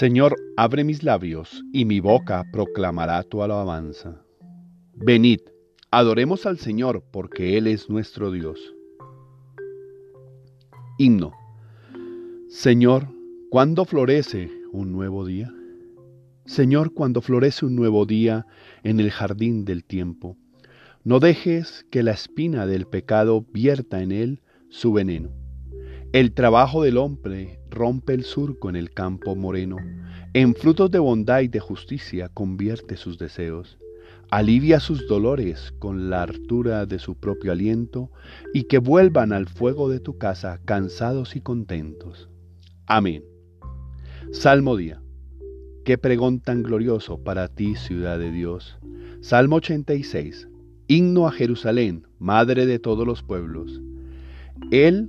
Señor, abre mis labios, y mi boca proclamará tu alabanza. Venid, adoremos al Señor, porque Él es nuestro Dios. Himno. Señor, ¿cuándo florece un nuevo día? Señor, cuando florece un nuevo día en el jardín del tiempo, no dejes que la espina del pecado vierta en él su veneno. El trabajo del hombre rompe el surco en el campo moreno. En frutos de bondad y de justicia convierte sus deseos. Alivia sus dolores con la hartura de su propio aliento y que vuelvan al fuego de tu casa cansados y contentos. Amén. Salmo día. Qué pregón tan glorioso para ti, ciudad de Dios. Salmo 86. Himno a Jerusalén, madre de todos los pueblos. Él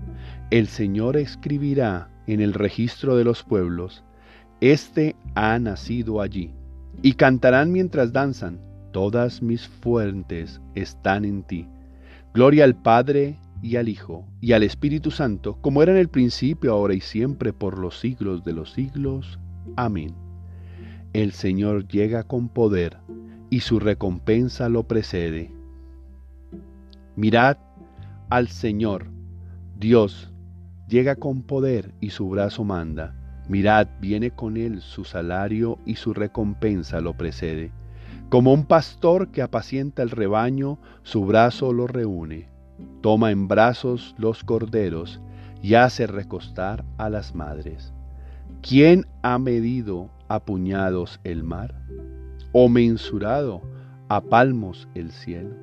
El Señor escribirá en el registro de los pueblos, Este ha nacido allí. Y cantarán mientras danzan, Todas mis fuentes están en ti. Gloria al Padre y al Hijo y al Espíritu Santo, como era en el principio, ahora y siempre, por los siglos de los siglos. Amén. El Señor llega con poder y su recompensa lo precede. Mirad al Señor, Dios, llega con poder y su brazo manda. Mirad, viene con él su salario y su recompensa lo precede. Como un pastor que apacienta el rebaño, su brazo lo reúne. Toma en brazos los corderos y hace recostar a las madres. ¿Quién ha medido a puñados el mar? ¿O mensurado a palmos el cielo?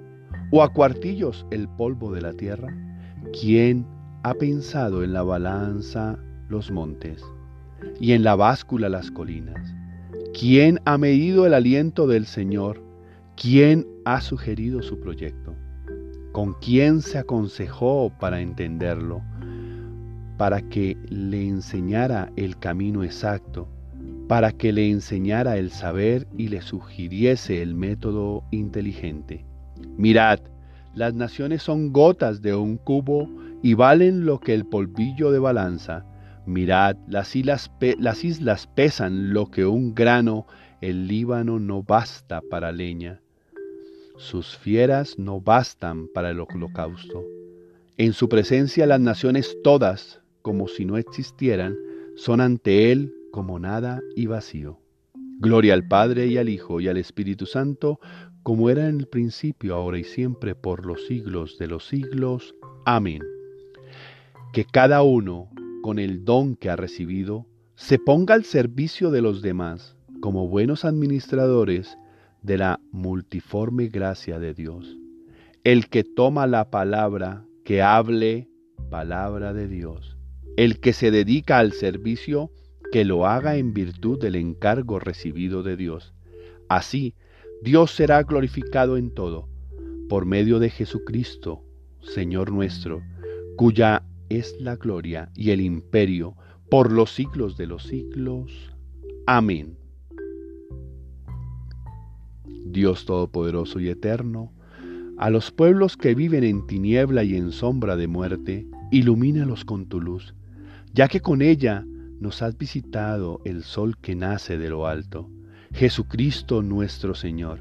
¿O a cuartillos el polvo de la tierra? ¿Quién ha pensado en la balanza los montes y en la báscula las colinas? ¿Quién ha medido el aliento del Señor? ¿Quién ha sugerido su proyecto? ¿Con quién se aconsejó para entenderlo? Para que le enseñara el camino exacto, para que le enseñara el saber y le sugiriese el método inteligente. Mirad, las naciones son gotas de un cubo y valen lo que el polvillo de balanza. Mirad, las islas, las islas pesan lo que un grano, el Líbano no basta para leña. Sus fieras no bastan para el holocausto. En su presencia las naciones todas, como si no existieran, son ante Él como nada y vacío. Gloria al Padre y al Hijo y al Espíritu Santo, como era en el principio, ahora y siempre, por los siglos de los siglos. Amén. Que cada uno, con el don que ha recibido, se ponga al servicio de los demás como buenos administradores de la multiforme gracia de Dios. El que toma la palabra, que hable palabra de Dios. El que se dedica al servicio, que lo haga en virtud del encargo recibido de Dios. Así, Dios será glorificado en todo, por medio de Jesucristo, Señor nuestro, cuya es la gloria y el imperio por los siglos de los siglos. Amén. Dios Todopoderoso y Eterno, a los pueblos que viven en tiniebla y en sombra de muerte, ilumínalos con tu luz, ya que con ella nos has visitado el sol que nace de lo alto Jesucristo nuestro Señor,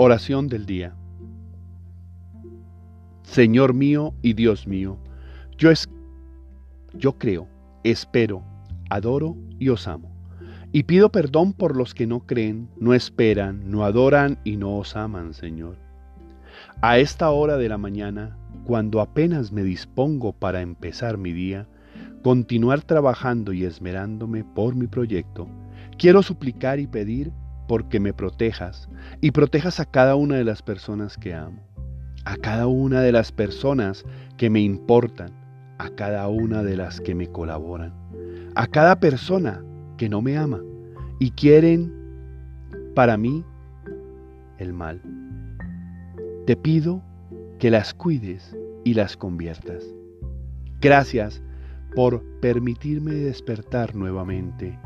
Oración del día. Señor mío y Dios mío, yo, es, yo creo, espero, adoro y os amo. Y pido perdón por los que no creen, no esperan, no adoran y no os aman, Señor. A esta hora de la mañana, cuando apenas me dispongo para empezar mi día, continuar trabajando y esmerándome por mi proyecto, quiero suplicar y pedir porque me protejas y protejas a cada una de las personas que amo, a cada una de las personas que me importan, a cada una de las que me colaboran, a cada persona que no me ama y quieren para mí el mal. Te pido que las cuides y las conviertas. Gracias por permitirme despertar nuevamente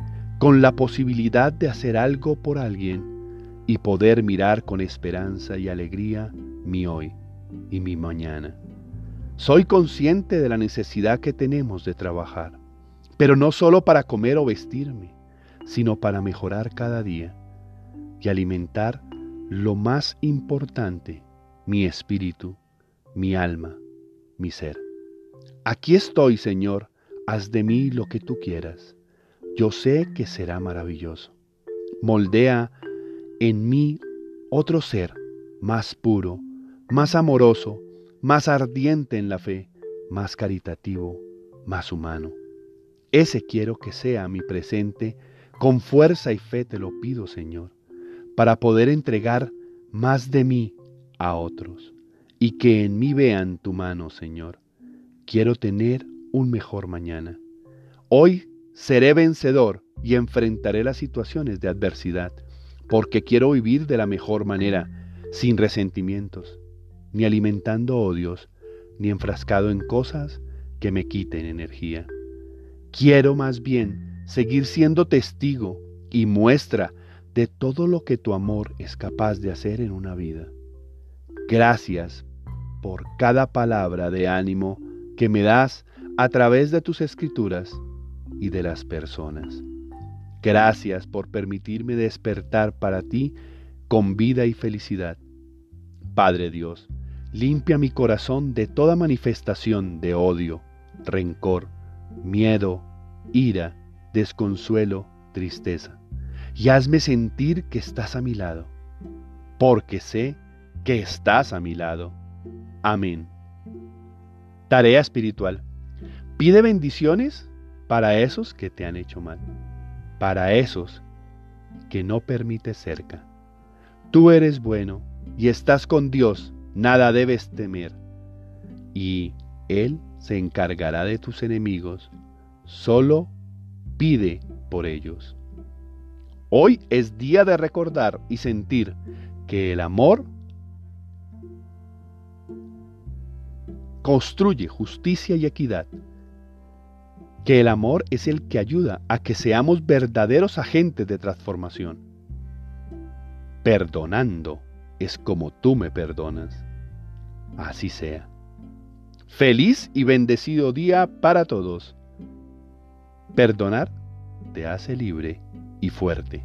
con la posibilidad de hacer algo por alguien y poder mirar con esperanza y alegría mi hoy y mi mañana. Soy consciente de la necesidad que tenemos de trabajar, pero no solo para comer o vestirme, sino para mejorar cada día y alimentar lo más importante, mi espíritu, mi alma, mi ser. Aquí estoy, Señor, haz de mí lo que tú quieras yo sé que será maravilloso. Moldea en mí otro ser más puro, más amoroso, más ardiente en la fe, más caritativo, más humano. Ese quiero que sea mi presente, con fuerza y fe te lo pido, Señor, para poder entregar más de mí a otros y que en mí vean tu mano, Señor. Quiero tener un mejor mañana. Hoy Seré vencedor y enfrentaré las situaciones de adversidad, porque quiero vivir de la mejor manera, sin resentimientos, ni alimentando odios, ni enfrascado en cosas que me quiten energía. Quiero más bien seguir siendo testigo y muestra de todo lo que tu amor es capaz de hacer en una vida. Gracias por cada palabra de ánimo que me das a través de tus escrituras y de las personas. Gracias por permitirme despertar para ti con vida y felicidad. Padre Dios, limpia mi corazón de toda manifestación de odio, rencor, miedo, ira, desconsuelo, tristeza, y hazme sentir que estás a mi lado, porque sé que estás a mi lado. Amén. Tarea espiritual. Pide bendiciones para esos que te han hecho mal, para esos que no permites cerca. Tú eres bueno y estás con Dios, nada debes temer, y Él se encargará de tus enemigos, solo pide por ellos. Hoy es día de recordar y sentir que el amor construye justicia y equidad que el amor es el que ayuda a que seamos verdaderos agentes de transformación. Perdonando es como tú me perdonas. Así sea. Feliz y bendecido día para todos. Perdonar te hace libre y fuerte.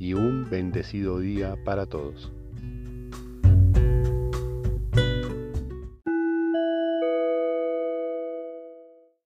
y un bendecido día para todos.